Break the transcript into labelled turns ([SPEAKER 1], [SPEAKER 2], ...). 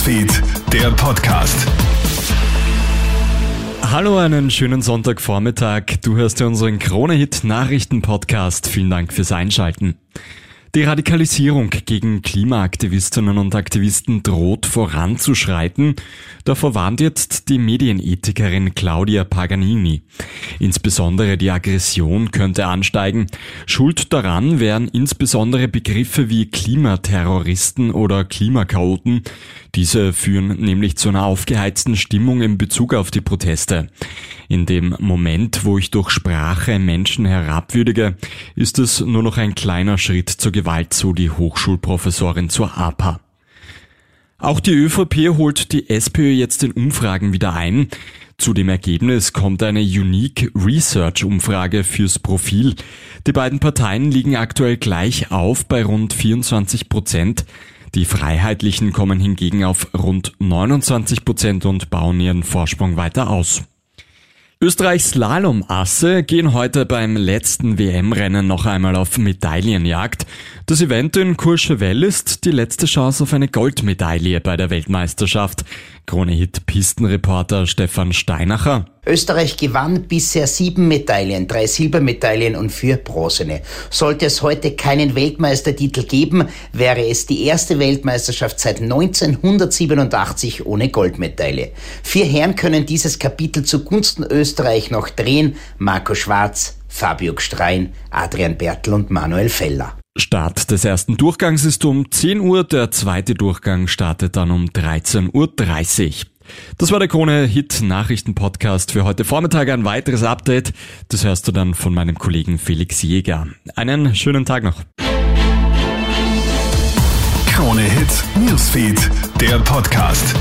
[SPEAKER 1] Newsfeed, der Podcast.
[SPEAKER 2] Hallo, einen schönen Sonntagvormittag. Du hörst ja unseren Krone-Hit Nachrichten-Podcast. Vielen Dank fürs Einschalten. Die Radikalisierung gegen Klimaaktivistinnen und Aktivisten droht voranzuschreiten. Davor warnt jetzt die Medienethikerin Claudia Paganini. Insbesondere die Aggression könnte ansteigen. Schuld daran wären insbesondere Begriffe wie Klimaterroristen oder Klimakaoten. Diese führen nämlich zu einer aufgeheizten Stimmung in Bezug auf die Proteste. In dem Moment, wo ich durch Sprache Menschen herabwürdige, ist es nur noch ein kleiner Schritt zur Gewalt, so die Hochschulprofessorin zur APA. Auch die ÖVP holt die SPÖ jetzt in Umfragen wieder ein. Zu dem Ergebnis kommt eine Unique Research Umfrage fürs Profil. Die beiden Parteien liegen aktuell gleich auf bei rund 24 Prozent. Die Freiheitlichen kommen hingegen auf rund 29 Prozent und bauen ihren Vorsprung weiter aus. Österreichs Slalom-Asse gehen heute beim letzten WM-Rennen noch einmal auf Medaillenjagd. Das Event in Courchevel ist die letzte Chance auf eine Goldmedaille bei der Weltmeisterschaft. Krone-Hit-Pistenreporter Stefan Steinacher.
[SPEAKER 3] Österreich gewann bisher sieben Medaillen, drei Silbermedaillen und vier bronzene. Sollte es heute keinen Weltmeistertitel geben, wäre es die erste Weltmeisterschaft seit 1987 ohne Goldmedaille. Vier Herren können dieses Kapitel zugunsten Österreich noch drehen. Marco Schwarz, Fabio Gstrein, Adrian Bertel und Manuel Feller.
[SPEAKER 2] Start des ersten Durchgangs ist um 10 Uhr, der zweite Durchgang startet dann um 13.30 Uhr. Das war der Krone Hit Nachrichten Podcast für heute Vormittag. Ein weiteres Update, das hörst du dann von meinem Kollegen Felix Jäger. Einen schönen Tag noch.
[SPEAKER 1] Krone Hit Newsfeed, der Podcast.